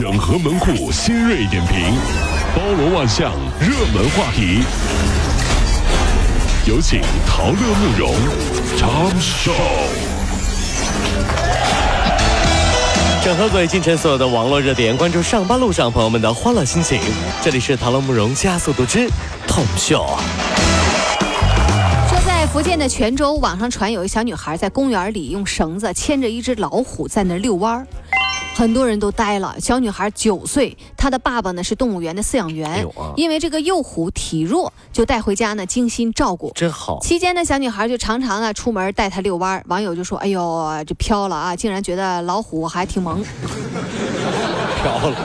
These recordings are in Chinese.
整合门户新锐点评，包罗万象，热门话题。有请陶乐慕容长寿。整合最近晨所有的网络热点，关注上班路上朋友们的欢乐心情。这里是陶乐慕容加速度之 Tom Show。说在福建的泉州，网上传有一小女孩在公园里用绳子牵着一只老虎在那遛弯儿。很多人都呆了。小女孩九岁，她的爸爸呢是动物园的饲养员，啊因为这个幼虎体弱，就带回家呢精心照顾。真好，期间呢，小女孩就常常啊出门带它遛弯，网友就说：“哎呦，这飘了啊，竟然觉得老虎还挺萌。飘了。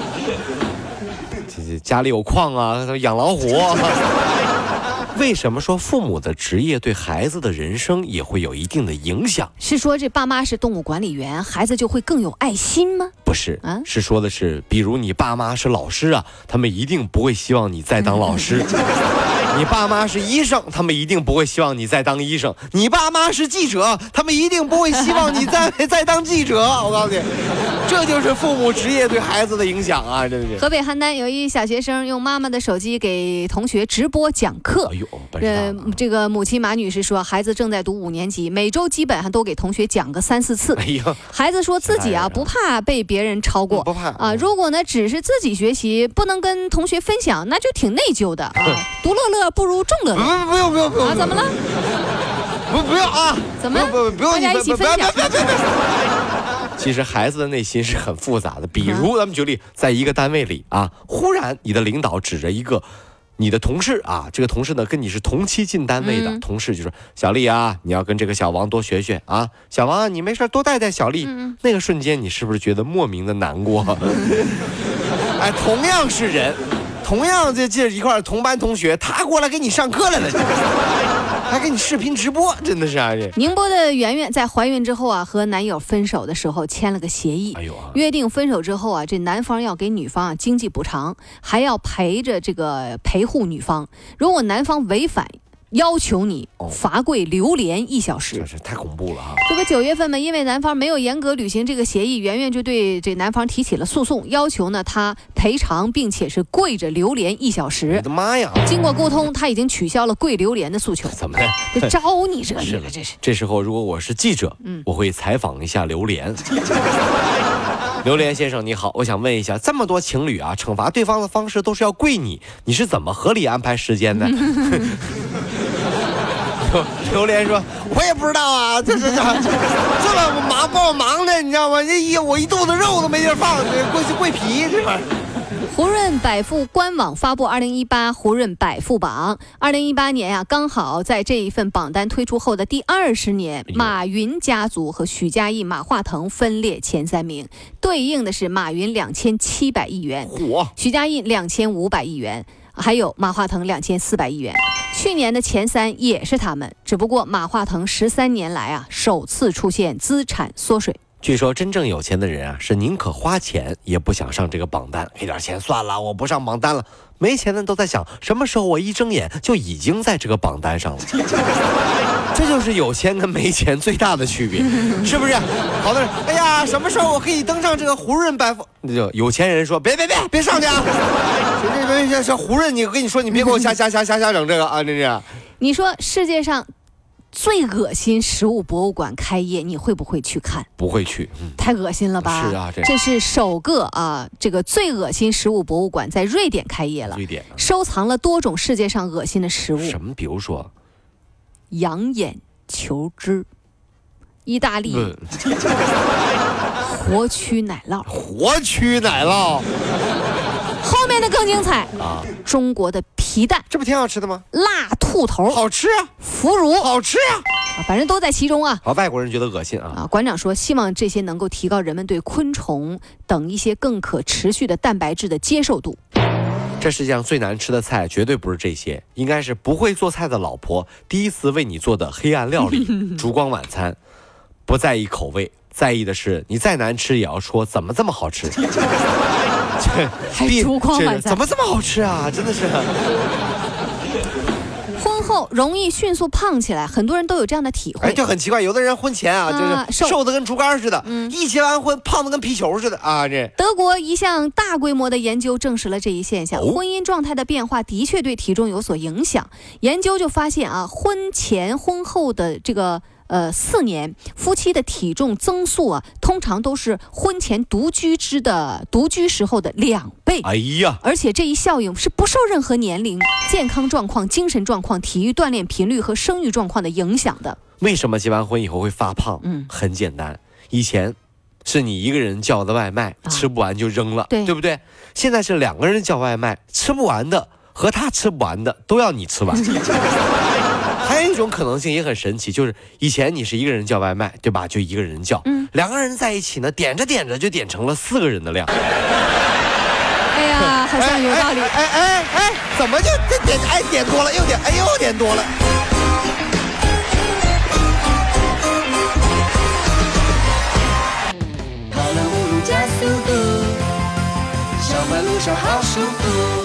这这家里有矿啊，养老虎。为什么说父母的职业对孩子的人生也会有一定的影响？”是说这爸妈是动物管理员，孩子就会更有爱心吗？不是，啊是说的是，比如你爸妈是老师啊，他们一定不会希望你再当老师；你爸妈是医生，他们一定不会希望你再当医生；你爸妈是记者，他们一定不会希望你再 再当记者。我告诉你，这就是父母职业对孩子的影响啊！真是。河北邯郸有一小学生用妈妈的手机给同学直播讲课哎。呦，本事大呃，这个母亲马女士说，孩子正在读五年级，每周基本上都给同学讲个三四次哎。呦，孩子说自己啊不怕被别人超过，不怕啊。如果呢只是自己学习，不能跟同学分享，那就挺内疚的啊。独乐乐不如众乐不乐不用不用不用啊？怎么了？不不用啊！怎么不不不用大家你一起分享不不不不不其实孩子的内心是很复杂的，比如咱们举例，在一个单位里啊，忽然你的领导指着一个。你的同事啊，这个同事呢跟你是同期进单位的，嗯同事就说：“小丽啊，你要跟这个小王多学学啊，小王啊，你没事多带带小丽。嗯那个瞬间，你是不是觉得莫名的难过？哎，同样是人，同样这这一块同班同学，他过来给你上课来了，还给你视频直播，真的是啊这。宁波的圆圆在怀孕之后啊，和男友分手的时候签了个协议，哎呦啊，约定分手之后啊，这男方要给女方啊经济补偿，还要陪着这个陪护女方。如果男方违反，要求你哦罚跪榴莲一小时这。是太恐怖了啊！这个九月份嘛，因为男方没有严格履行这个协议，圆圆就对这男方提起了诉讼，要求呢他赔偿，并且是跪着榴莲一小时我。的妈呀！经过沟通，他已经取消了跪榴莲的诉求。怎么的？这招你这 是了这是。这时候，如果我是记者，嗯我会采访一下榴莲。榴莲先生你好，我想问一下，这么多情侣啊，惩罚对方的方式都是要跪你，你是怎么合理安排时间的？榴莲说：“我也不知道啊，这这这 这么忙把我忙的，你知道吗？这一我一肚子肉都没地儿放，这跪跪皮这玩意儿。胡润百富官网发布二零一八胡润百富榜，二零一八年呀、刚好在这一份榜单推出后的第二十年，马云家族和许家印、马化腾分列前三名，对应的是马云两千七百亿元，嚯！许家印两千五百亿元，还有马化腾两千四百亿元。去年的前三也是他们，只不过马化腾十三年来啊首次出现资产缩水。据说真正有钱的人啊，是宁可花钱也不想上这个榜单，给点钱算了，我不上榜单了。没钱的都在想，什么时候我一睁眼就已经在这个榜单上了。这就是有钱跟没钱最大的区别，是不是？好多人，哎呀，什么时候我可以登上这个胡润百富？那就有钱人说，别别别别上去啊！别别别别，胡润，你我跟你说，你别给我瞎 瞎瞎瞎瞎整这个啊！这是。你说世界上最恶心食物博物馆开业，你会不会去看？不会去，嗯，太恶心了吧！是啊这这是首个啊，这个最恶心食物博物馆在瑞典开业了瑞，典啊收藏了多种世界上恶心的食物，什么？比如说，羊眼球汁，意大利嗯，活蛆奶酪，活蛆奶酪后面的更精彩，啊，中国的皮蛋、这不挺好吃的吗？辣兔头、好吃啊，腐乳，好吃啊！啊反正都在其中啊。好，外国人觉得恶心啊。啊，馆长说，希望这些能够提高人们对昆虫等一些更可持续的蛋白质的接受度。这世界上最难吃的菜绝对不是这些，应该是不会做菜的老婆第一次为你做的黑暗料理—— 烛光晚餐。不在意口味，在意的是你再难吃也要说怎么这么好吃。这还必烛光晚餐这怎么这么好吃啊？真的是。婚后后容易迅速胖起来，很多人都有这样的体哎，会。就很奇怪，有的人婚前啊，啊就是瘦的跟竹竿似的，嗯一结完婚胖的跟皮球似的啊，这德国一项大规模的研究证实了这一现象，哦婚姻状态的变化的确对体重有所影响。研究就发现啊，婚前婚后的这个。呃，四年夫妻的体重增速啊，通常都是婚前独居之的独居时候的两倍。哎呀，而且这一效应是不受任何年龄、健康状况、精神状况、体育锻炼频率和生育状况的影响的。为什么结完婚以后会发胖？嗯很简单，以前是你一个人叫的外卖，啊吃不完就扔了，对不对？现在是两个人叫外卖，吃不完的和他吃不完的都要你吃完。还有一种可能性也很神奇，就是以前你是一个人叫外卖，对吧？就一个人叫，嗯两个人在一起呢，点着点着就点成了四个人的量。哎呀，好像有道理。哎哎哎哎，怎么就这点哎点多了又点哎又点多了？跑了五路加速度，小马路上好舒服。